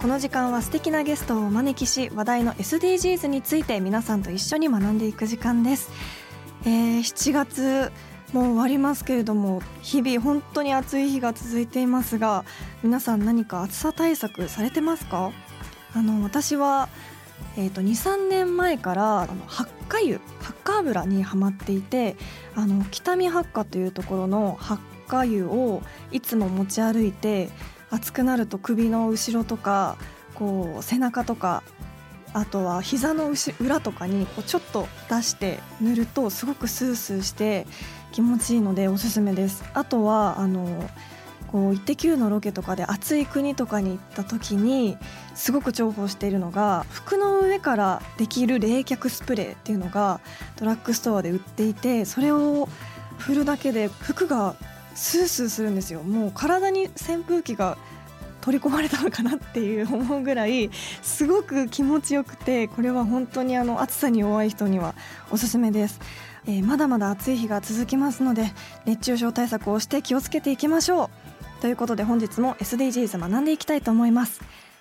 この時間は素敵なゲストをお招きし話題の SDGs について皆さんと一緒に学んでいく時間です、えー、7月もう終わりますけれども日々本当に暑い日が続いていますが皆さん何か暑さ対策されてますか？あの私はえー、と23年前からあの発火油発火油にはまっていてあの北見発火というところの発火油をいつも持ち歩いて暑くなると首の後ろとかこう背中とかあとは膝の裏とかにこうちょっと出して塗るとすごくスースーして気持ちいいのでおすすめです。あとはあのこうイッテ Q のロケとかで暑い国とかに行った時にすごく重宝しているのが服の上からできる冷却スプレーっていうのがドラッグストアで売っていてそれを振るだけで服がスースーするんですよ。もう体に扇風機が取り込まれたのかなっていう思うぐらいすごく気持ちよくてこれは本当にあの暑さに弱い人にはおすすめです、えー、まだまだ暑い日が続きますので熱中症対策をして気をつけていきましょう。ということで本日も SDGs 学んでいきたいと思います。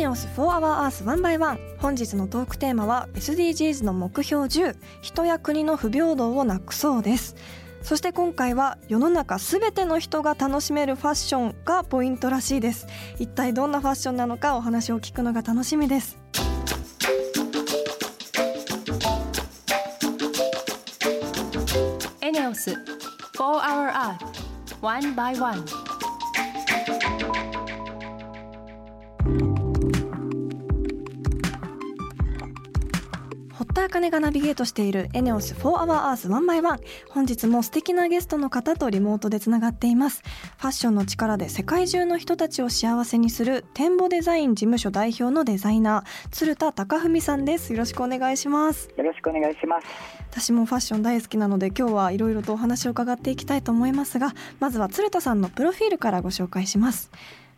ネオス4 Hour ースワンバイワン本日のトークテーマは SDGs の目標10人や国の不平等をなくそうです。そして今回は世の中すべての人が楽しめるファッションがポイントらしいです。一体どんなファッションなのかお話を聞くのが楽しみです。エネオス4 Hour Earth 1 by 1金がナビゲートしているエネオス 4HourEarth ワンバイワン本日も素敵なゲストの方とリモートでつながっています。ファッションの力で世界中の人たちを幸せにする展望デザイン事務所代表のデザイナー鶴田貴文さんです。よろしくお願いします。よろしくお願いします。私もファッション大好きなので今日はいろいろとお話を伺っていきたいと思いますがまずは鶴田さんのプロフィールからご紹介します。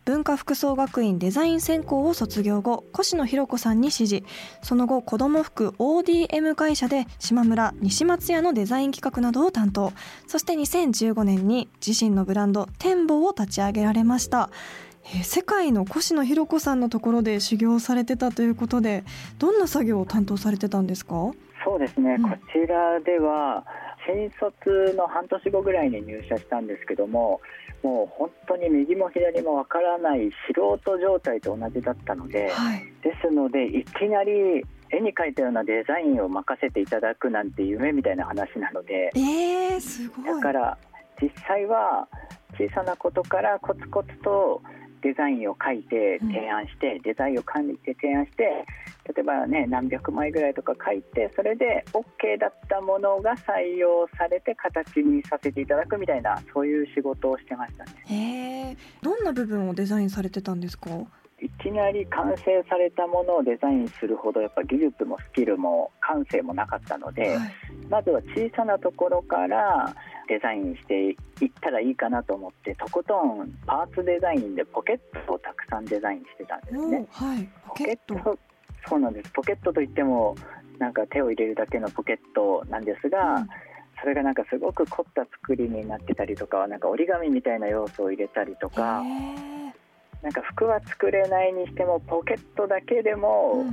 文化服装学院デザイン専攻を卒業後越野博子さんに師事その後子ども服 ODM 会社で島村西松屋のデザイン企画などを担当。そして2015年に自身のブランド展望を立ち上げられました、世界の越野博子さんのところで修行されてたということでどんな作業を担当されてたんですか？そうですね、うん、こちらでは新卒の半年後ぐらいに入社したんですけどももう本当に右も左もわからない素人状態と同じだったので、はい、ですのでいきなり絵に描いたようなデザインを任せていただくなんて夢みたいな話なので、えー、すごい。だから実際は小さなことからコツコツとデザインを書いて提案して、うん、デザインを管理して提案して例えばね何百枚ぐらいとか書いてそれで OK だったものが採用されて形にさせていただくみたいなそういう仕事をしてましたね。へどんな部分をデザインされてたんですか？いきなり完成されたものをデザインするほどやっぱ技術もスキルも感性もなかったので、はい、まずは小さなところからデザインしていったらいいかなと思ってとことんパーツデザインでポケットをたくさんデザインしてたんですね。はい、ポケット。そうなんです。ポケットといってもなんか手を入れるだけのポケットなんですが、うん、それがなんかすごく凝った作りになってたりとかなんか折り紙みたいな要素を入れたりとかなんか服は作れないにしてもポケットだけでも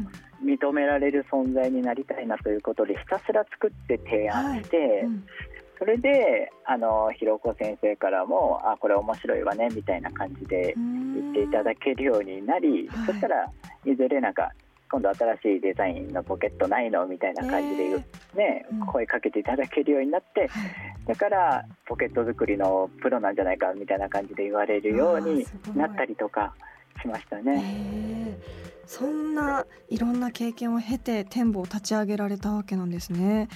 認められる存在になりたいなということでひたすら作って提案して、はい。うん、それであのひろこ先生からもあこれ面白いわねみたいな感じで言っていただけるようになり、そしたらいずれなんか今度新しいデザインのポケットないの？みたいな感じで、ね、声かけていただけるようになって、だからポケット作りのプロなんじゃないかみたいな感じで言われるようになったりとかしましたね。そんないろんな経験を経て天保を立ち上げられたわけなんですね。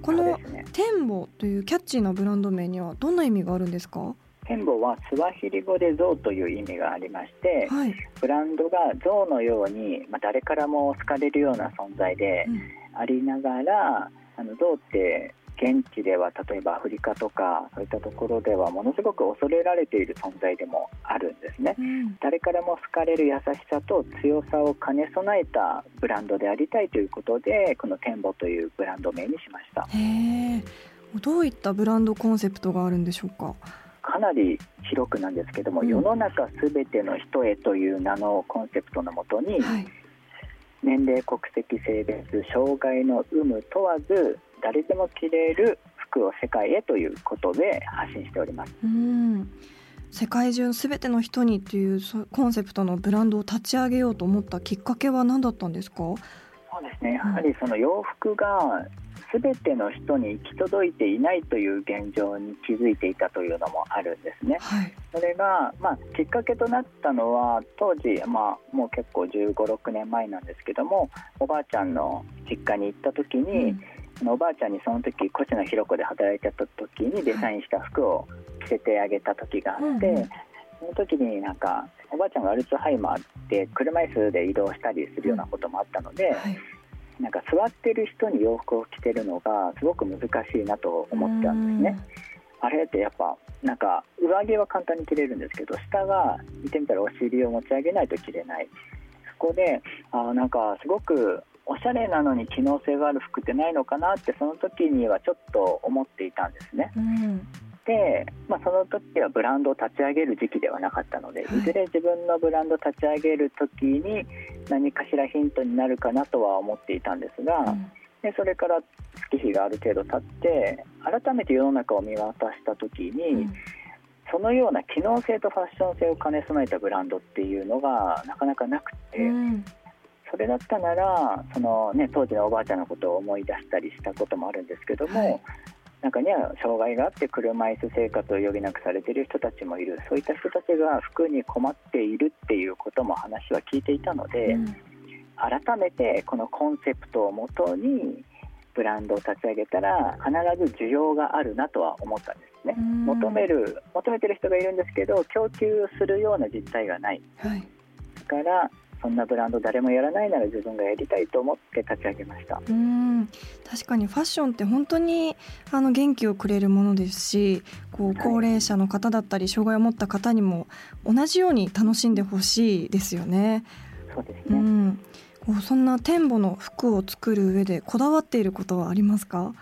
この天保というキャッチーなブランド名にはどんな意味があるんですか？天母はスワヒリ語で象という意味がありまして、はい、ブランドが象のように、まあ、誰からも好かれるような存在でありながら、うん、あの象って現地では例えばアフリカとかそういったところではものすごく恐れられている存在でもあるんですね、うん、誰からも好かれる優しさと強さを兼ね備えたブランドでありたいということでこの天母というブランド名にしました。どういったブランドコンセプトがあるんでしょうか？かなり広くなんですけども、うん、世の中すべての人へという名のコンセプトのもとに、はい、年齢国籍性別障害の有無問わず誰でも着れる服を世界へということで発信しております。うん。世界中すべての人にというコンセプトのブランドを立ち上げようと思ったきっかけは何だったんですか？そうですね。やはりその洋服が全ての人に行き届いていないという現状に気づいていたというのもあるんですね。はい、それが、まあ、きっかけとなったのは当時、まあ、もう結構1 5 6年前なんですけどもおばあちゃんの実家に行った時に、うん、おばあちゃんにその時越野弘子で働いてた時にデザインした服を着せてあげた時があって。うんうんその時になんかおばあちゃんがアルツハイマーで車椅子で移動したりするようなこともあったので、はい、なんか座ってる人に洋服を着てるのがすごく難しいなと思ったんですね。あれってやっぱなんか上着は簡単に着れるんですけど下が見てみたらお尻を持ち上げないと着れないそこであなんかすごくおしゃれなのに機能性がある服ってないのかなってその時にはちょっと思っていたんですね。うんで、まあ、その時はブランドを立ち上げる時期ではなかったので、い、ずれ自分のブランドを立ち上げる時に何かしらヒントになるかなとは思っていたんですが、うん、でそれから月日がある程度経って改めて世の中を見渡した時に、うん、そのような機能性とファッション性を兼ね備えたブランドっていうのがなかなかなくて。うんそれだったならその、ね、当時のおばあちゃんのことを思い出したりしたこともあるんですけども、はい、中には障害があって車椅子生活を余儀なくされている人たちもいる。そういった人たちが服に困っているっていうことも話は聞いていたので、うん、改めてこのコンセプトをもとにブランドを立ち上げたら必ず需要があるなとは思ったんですね、求める求めてる人がいるんですけど供給するような実態がない、はい、だからそんなブランド誰もやらないなら自分がやりたいと思って立ち上げました。うん。確かにファッションって本当にあの元気をくれるものですしこう高齢者の方だったり障害を持った方にも同じように楽しんでほしいですよね。そうですね、うん、こうそんな天母の服を作る上でこだわっていることはありますか？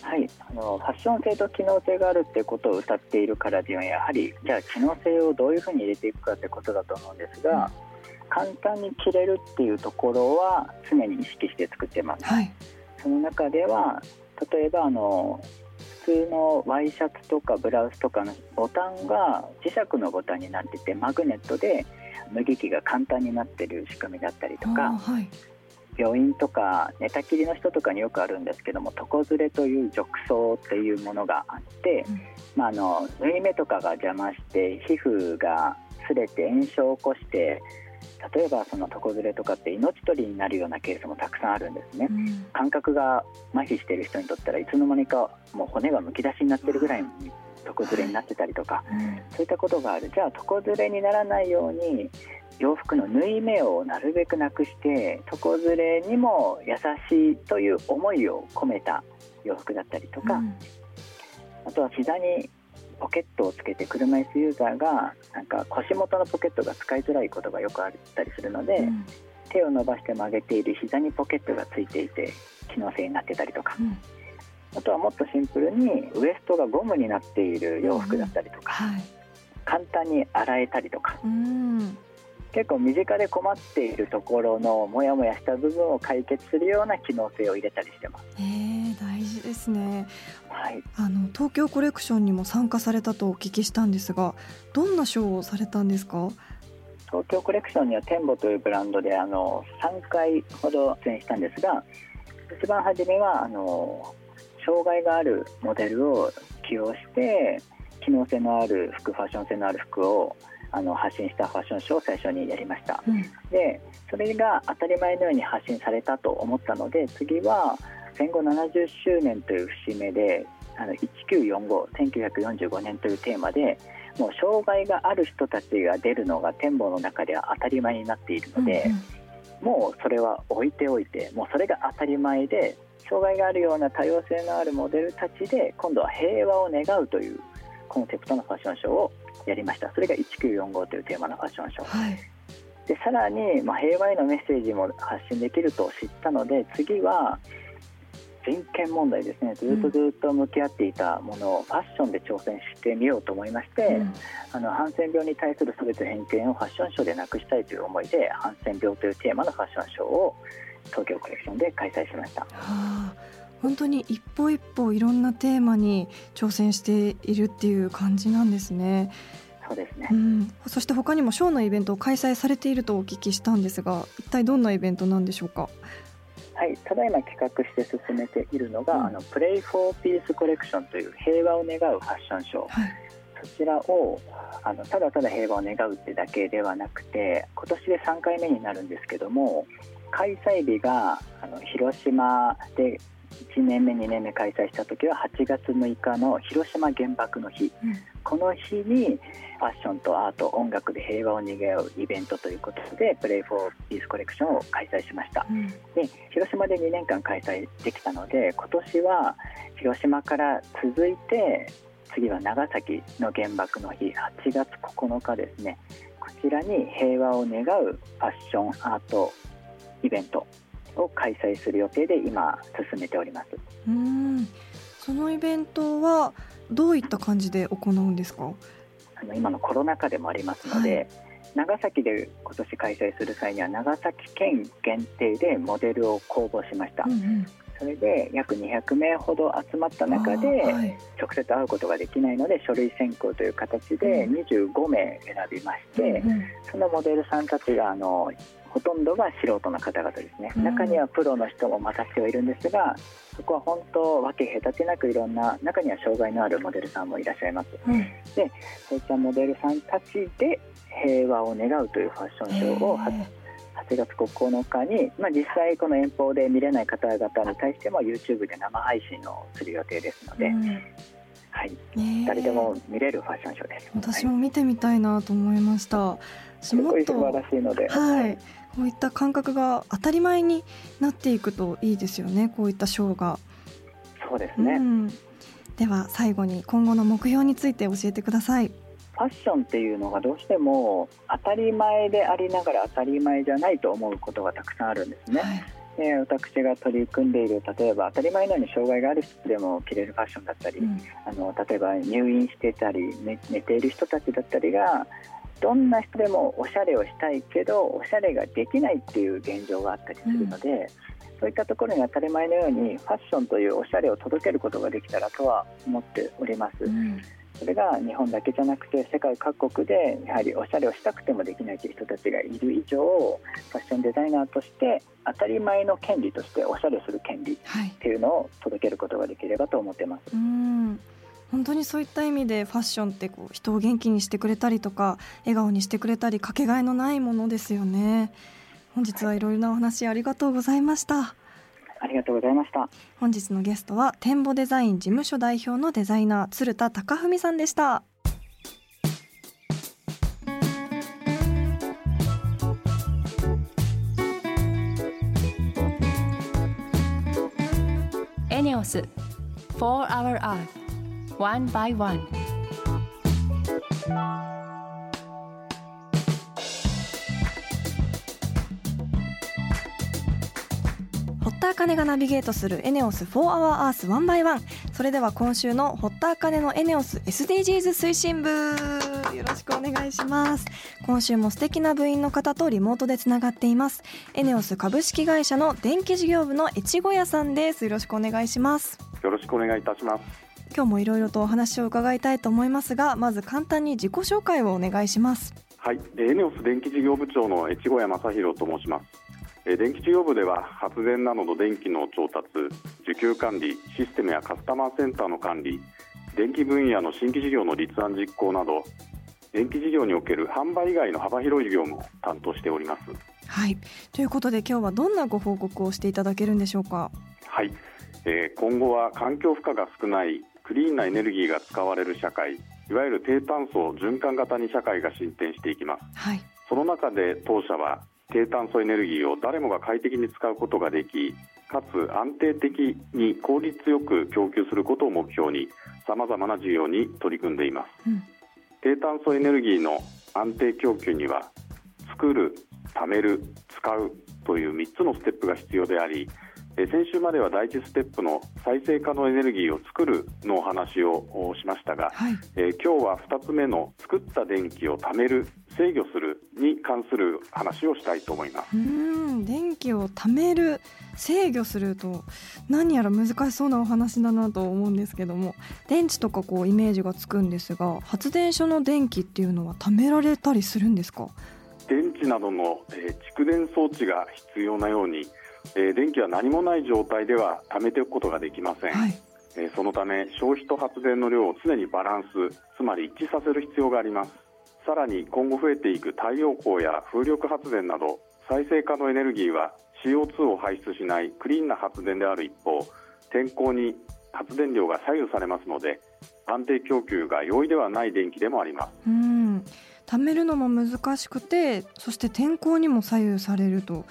はい。あのファッション性と機能性があるっていうことを歌っているからにはやはりじゃあ機能性をどういうふうに入れていくかってことだと思うんですが、うん簡単に着れるっていうところは常に意識して作ってます、はい、その中では例えばあの普通のワイシャツとかブラウスとかのボタンが磁石のボタンになっててマグネットで脱ぎ着が簡単になってる仕組みだったりとか、はい、病院とか寝たきりの人とかによくあるんですけども床ずれという褥瘡っていうものがあって、うん、まあ、あの縫い目とかが邪魔して皮膚が擦れて炎症を起こして例えばその床ずれとかって命取りになるようなケースもたくさんあるんですね、うん、感覚が麻痺している人にとったらいつの間にかもう骨がむき出しになってるぐらいに床ずれになってたりとか、うん、そういったことがある。じゃあ床ずれにならないように洋服の縫い目をなるべくなくして床ずれにも優しいという思いを込めた洋服だったりとか、うん、あとは膝にポケットをつけて車椅子ユーザーがなんか腰元のポケットが使いづらいことがよくあったりするので、うん。手を伸ばして曲げている膝にポケットがついていて機能性になってたりとか、うん。あとはもっとシンプルにウエストがゴムになっている洋服だったりとか、はい。簡単に洗えたりとか。うん。結構身近で困っているところのモヤモヤした部分を解決するような機能性を入れたりしてます。えー、大事ですね。はい、あの東京コレクションにも参加されたとお聞きしたんですがどんなショーをされたんですか？東京コレクションにはテンボというブランドであの3回ほど出演したんですが一番初めはあの障害があるモデルを起用して機能性のある服ファッション性のある服をあの発信したファッションショーを最初にやりました。うん。でそれが当たり前のように発信されたと思ったので次は戦後70周年という節目であの19451945年というテーマでもう障害がある人たちが出るのが展望の中では当たり前になっているので、もうそれは置いておいてもうそれが当たり前で障害があるような多様性のあるモデルたちで今度は平和を願うというコンセプトのファッションショーをやりました。それが1945というテーマのファッションショー。はい。でさらに、まあ、平和へのメッセージも発信できると知ったので次は人権問題ですね。ずっとずっと向き合っていたものをファッションで挑戦してみようと思いまして、うん。あのハンセン病に対する差別偏見をファッションショーでなくしたいという思いでハンセン病というテーマのファッションショーを東京コレクションで開催しました。はあ。本当に一歩一歩いろんなテーマに挑戦しているっていう感じなんですね。そうですね。うん、そして他にもショーのイベントを開催されているとお聞きしたんですが一体どんなイベントなんでしょうか？はい、ただいま企画して進めているのが、うん。あのプレイ・フォー・ピース・コレクションという平和を願うファッションショー。はい。そちらをあのただただ平和を願うってだけではなくて今年で3回目になるんですけども開催日があの広島で1年目2年目開催した時は8月6日の広島原爆の日この日にファッションとアート音楽で平和を願うイベントということでプレイ・フォー・ピース・コレクションを開催しました。うん。で広島で2年間開催できたので今年は広島から続いて次は長崎の原爆の日8月9日ですね。こちらに平和を願うファッションアートイベントを開催する予定で今進めております。うん。そのイベントはどういった感じで行うんですか？あの今のコロナ禍でもありますので、は長崎で今年開催する際には長崎県限定でモデルを公募しました、うんうん。それで約200名ほど集まった中で、直接会うことができないので書類選考という形でうん。25名選びまして、うんうん。そのモデルさんたちがあのほとんどが素人の方々ですね、うん。中にはプロの人も混ざってはいるんですがそこは本当分け隔てなくいろんな中には障害のあるモデルさんもいらっしゃいます。うん。そういったモデルさんたちで平和を願うというファッションショーをは8月9日に、まあ、実際この遠方で見れない方々に対しても YouTube で生配信をする予定ですので、うん。はい、誰でも見れるファッションショーです。私はい。も見てみたいなと思いました。すごい素晴らしいので、とはい、こういった感覚が当たり前になっていくといいですよね。こういったショーが。そうですね、うん、では最後に今後の目標について教えてください。ファッションっていうのがどうしても当たり前でありながら当たり前じゃないと思うことがたくさんあるんですね。はいで私が取り組んでいる例えば当たり前のように障害がある人でも着れるファッションだったり、うんあの例えば入院してたり寝寝ている人たちだったりがどんな人でもおしゃれをしたいけどおしゃれができないっていう現状があったりするので、そういったところに当たり前のようにファッションというおしゃれを届けることができたらとは思っております。うんそれが日本だけじゃなくて世界各国でやはりおしゃれをしたくてもできないという人たちがいる以上ファッションデザイナーとして当たり前の権利としておしゃれする権利っはい。ていうのを届けることができればと思ってます。うん。本当にそういった意味でファッションってこう人を元気にしてくれたりとか笑顔にしてくれたりかけがえのないものですよね。本日はいろいろなお話ありがとうございました。ありがとうございました。本日のゲストは展望デザイン事務所代表のデザイナー鶴田貴文さんでした。エネオス4 Hour Earth One by One. 堀田茜がナビゲートするエネオス4 Hour Earth 1 by 1それでは今週の堀田茜のエネオス SDGs 推進部。よろしくお願いします。今週も素敵な部員の方とリモートでつながっています。エネオス株式会社の電気事業部の越後屋さんです。よろしくお願いします。よろしくお願いいたします今日もいろいろとお話を伺いたいと思いますがまず簡単に自己紹介をお願いします。はい。エネオス電気事業部長の越後屋正弘と申します。え電気事業部では発電などの電気の調達需給管理システムやカスタマーセンターの管理電気分野の新規事業の立案実行など電気事業における販売以外の幅広い事業も担当しております。はい。ということで今日はどんなご報告をしていただけるんでしょうか？はい、えー今後は環境負荷が少ないクリーンなエネルギーが使われる社会いわゆる低炭素循環型に社会が進展していきます。はい。その中で当社は低炭素エネルギーを誰もが快適に使うことができかつ安定的に効率よく供給することを目標にさまざまな事業に取り組んでいます、うん。低炭素エネルギーの安定供給には作る貯める使うという3つのステップが必要でありえー先週までは第一ステップの再生可能エネルギーを作るのお話をおしましたが、はい。えー今日は2つ目の作った電気を貯める制御するに関する話をしたいと思います。うーん電気を貯める制御すると何やら難しそうなお話だなと思うんですけども電池とかこうイメージがつくんですが発電所の電気っていうのは貯められたりするんですか？電池などの、えー蓄電装置が必要なように、えー電気は何もない状態では貯めておくことができません、はい。えーそのため消費と発電の量を常にバランスつまり一致させる必要があります。さらに今後増えていく太陽光や風力発電など再生可能エネルギーは CO2 を排出しないクリーンな発電である一方天候に発電量が左右されますので安定供給が容易ではない電気でもあります。うーん。貯めるのも難しくてそして天候にも左右されると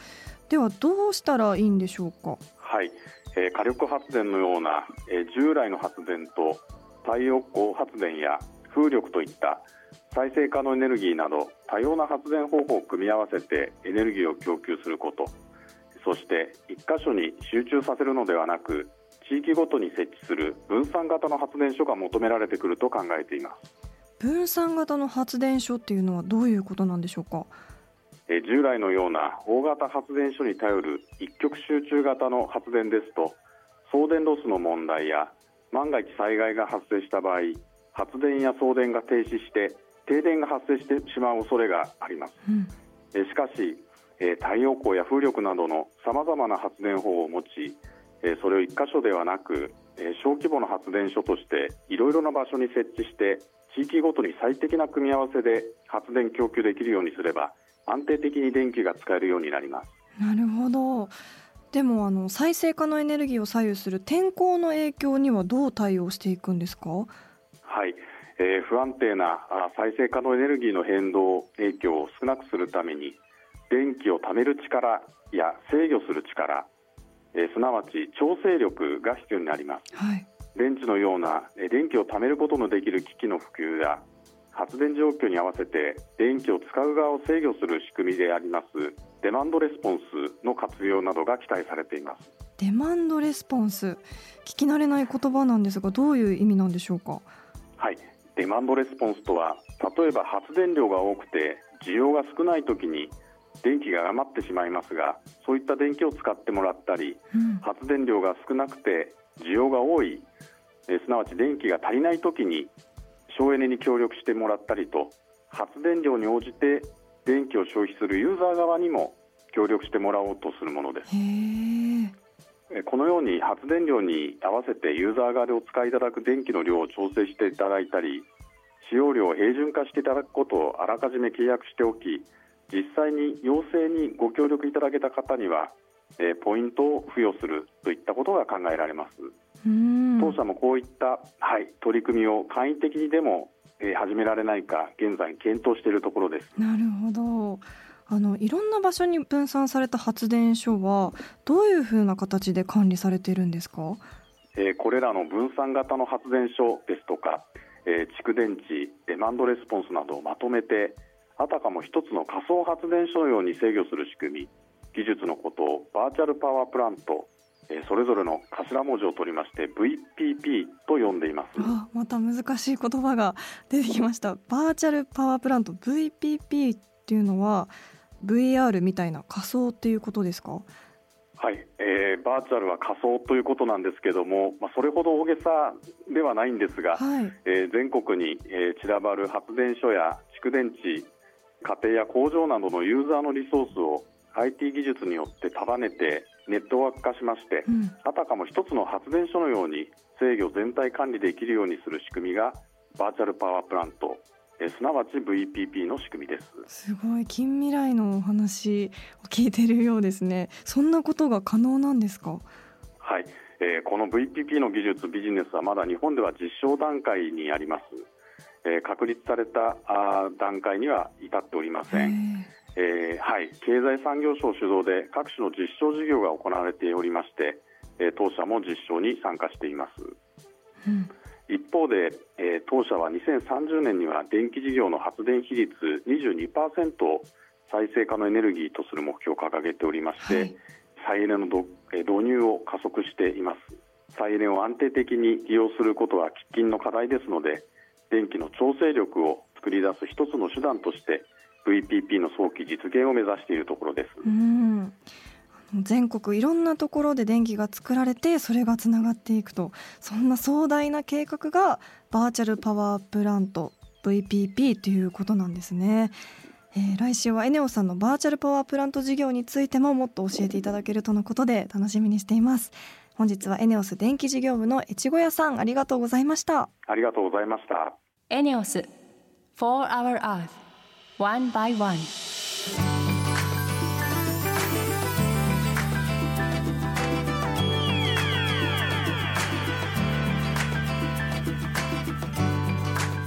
ではどうしたらいいんでしょうか？はい、えー火力発電のような、えー従来の発電と太陽光発電や風力といった再生可能エネルギーなど多様な発電方法を組み合わせてエネルギーを供給すること。そして一箇所に集中させるのではなく地域ごとに設置する分散型の発電所が求められてくると考えています。分散型の発電所っていうのはどういうことなんでしょうか？えー従来のような大型発電所に頼る一極集中型の発電ですと送電ロスの問題や万が一災害が発生した場合発電や送電が停止して停電が発生してしまう恐れがあります。うん。えーしかしえー太陽光や風力などのさまざまな発電法を持ちえーそれを一箇所ではなくえー小規模な発電所としていろいろな場所に設置して地域ごとに最適な組み合わせで発電供給できるようにすれば安定的に電気が使えるようになります。なるほど。でもあの再生可能エネルギーを左右する天候の影響にはどう対応していくんですか？はい、えー不安定なあ再生可能エネルギーの変動影響を少なくするために電気を貯める力や制御する力、えーすなわち調整力が必要になります。はい。電池のようなえー電気を貯めることのできる機器の普及や発電状況に合わせて電気を使う側を制御する仕組みでありますデマンドレスポンスの活用などが期待されています。デマンドレスポンス。聞き慣れない言葉なんですがどういう意味なんでしょうか？はい、デマンドレスポンスとは例えば発電量が多くて需要が少ない時に電気が余ってしまいますがそういった電気を使ってもらったりうん。発電量が少なくて需要が多いえーすなわち電気が足りない時に省エネに協力してもらったりと発電量に応じて電気を消費するユーザー側にも協力してもらおうとするものです。このように発電量に合わせてユーザー側でお使いいただく電気の量を調整していただいたり使用量を平準化していただくことをあらかじめ契約しておき実際に要請にご協力いただけた方には、えーポイントを付与するといったことが考えられます。うん当社もこういった、はい、取り組みを簡易的にでも、えー始められないか現在検討しているところです。なるほど。あのいろんな場所に分散された発電所はどういうふうな形で管理されているんですか？えーこれらの分散型の発電所ですとか、えー蓄電池デマンドレスポンスなどをまとめてあたかも一つの仮想発電所のように制御する仕組み技術のことをバーチャルパワープラント、えーそれぞれの頭文字を取りまして VPP と呼んでいます。あまた難しい言葉が出てきました。バーチャルパワープラント VPP っていうのは VR みたいな仮想っていうことですか？はい、えーバーチャルは仮想ということなんですけども、まあ、それほど大げさではないんですが、はい。えー全国に、えー散らばる発電所や蓄電池家庭や工場などのユーザーのリソースを IT 技術によって束ねてネットワーク化しまして、うんあたかも一つの発電所のように制御全体管理できるようにする仕組みがバーチャルパワープラント、えーすなわち VPP の仕組みです。すごい近未来のお話を聞いてるようですねそんなことが可能なんですか？はい、えーこの VPP の技術、ビジネスはまだ日本では実証段階にあります。えー確立されたあー段階には至っておりません。えーはい、経済産業省主導で各種の実証事業が行われておりまして、えー当社も実証に参加しています。うん。一方で、えー当社は2030年には電気事業の発電比率22%を再生可能エネルギーとする目標を掲げておりまして、はい。再エネのどえー導入を加速しています。再エネを安定的に利用することは喫緊の課題ですので電気の調整力を作り出す一つの手段として VPP の早期実現を目指しているところです、うん。全国いろんなところで電気が作られてそれがつながっていくと。そんな壮大な計画がバーチャルパワープラント VPP ということなんですね、えー来週はエネオさんのバーチャルパワープラント事業についてももっと教えていただけるとのことで楽しみにしています。本日はエネオス電気事業部の越後屋さんありがとうございました。ありがとうございました。エネオス For Our Earth One by One.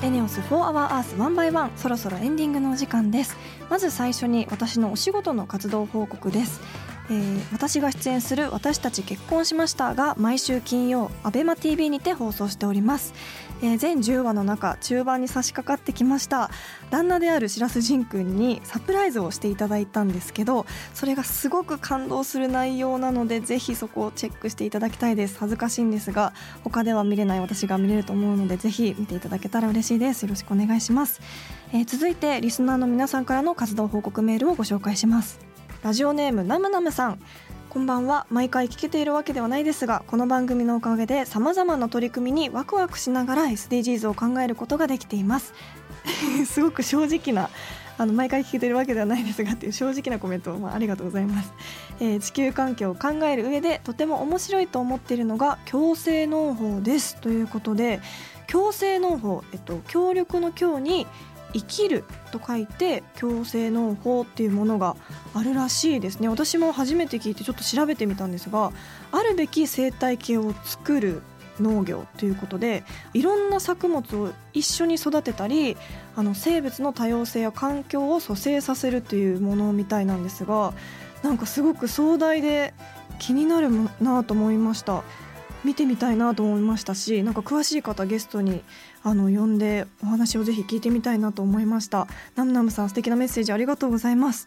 エネオス4 Hour Earth 1 by 1そろそろエンディングのお時間です。まず最初に私のお仕事の活動報告です、えー私が出演する私たち結婚しましたが毎週金曜アベマ t v にて放送しております、えー全10話の中中盤に差し掛かってきました。旦那である白洲仁君にサプライズをしていただいたんですけどそれがすごく感動する内容なのでぜひそこをチェックしていただきたいです。恥ずかしいんですが他では見れない私が見れると思うのでぜひ見ていただけたら嬉しいです。よろしくお願いします、えー続いてリスナーの皆さんからの活動報告メールをご紹介します。ラジオネームナムナムさん。こんばんは。毎回聞けているわけではないですがこの番組のおかげで様々な取り組みにワクワクしながら SDGs を考えることができています。すごく正直なあの毎回聞けてるわけではないですがっていう正直なコメントを、まあ、ありがとうございます、えー地球環境を考える上でとても面白いと思っているのが共生農法です。ということで共生農法、えっと、協力の協に生きると書いて共生農法っていうものがあるらしいですね。私も初めて聞いてちょっと調べてみたんですがあるべき生態系を作る農業ということでいろんな作物を一緒に育てたりあの生物の多様性や環境を蘇生させるというものみたいなんですがなんかすごく壮大で気になるなと思いました。見てみたいなと思いましたしなんか詳しい方ゲストにあの呼んでお話をぜひ聞いてみたいなと思いました。ナムナムさん素敵なメッセージありがとうございます。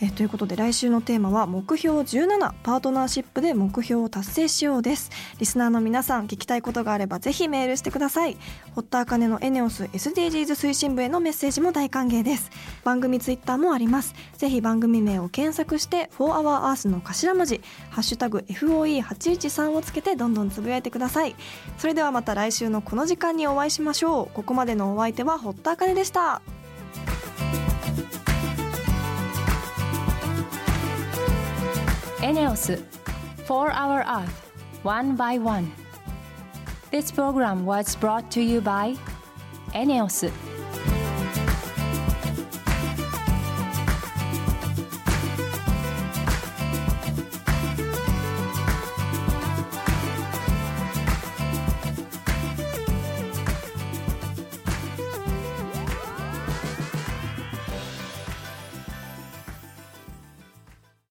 えということで来週のテーマは目標17パートナーシップで目標を達成しようです。リスナーの皆さん聞きたいことがあればぜひメールしてください。堀田茜のエネオス SDGs 推進部へのメッセージも大歓迎です。番組ツイッターもあります。ぜひ番組名を検索して4 Hour Earth の頭文字ハッシュタグ FOE813 をつけてどんどんつぶやいてください。それではまた来週のこの時間にお会いしましょう。ここまでのお相手は堀田茜でした。エネオス For Our Earth One by One This program was brought to you by エネオス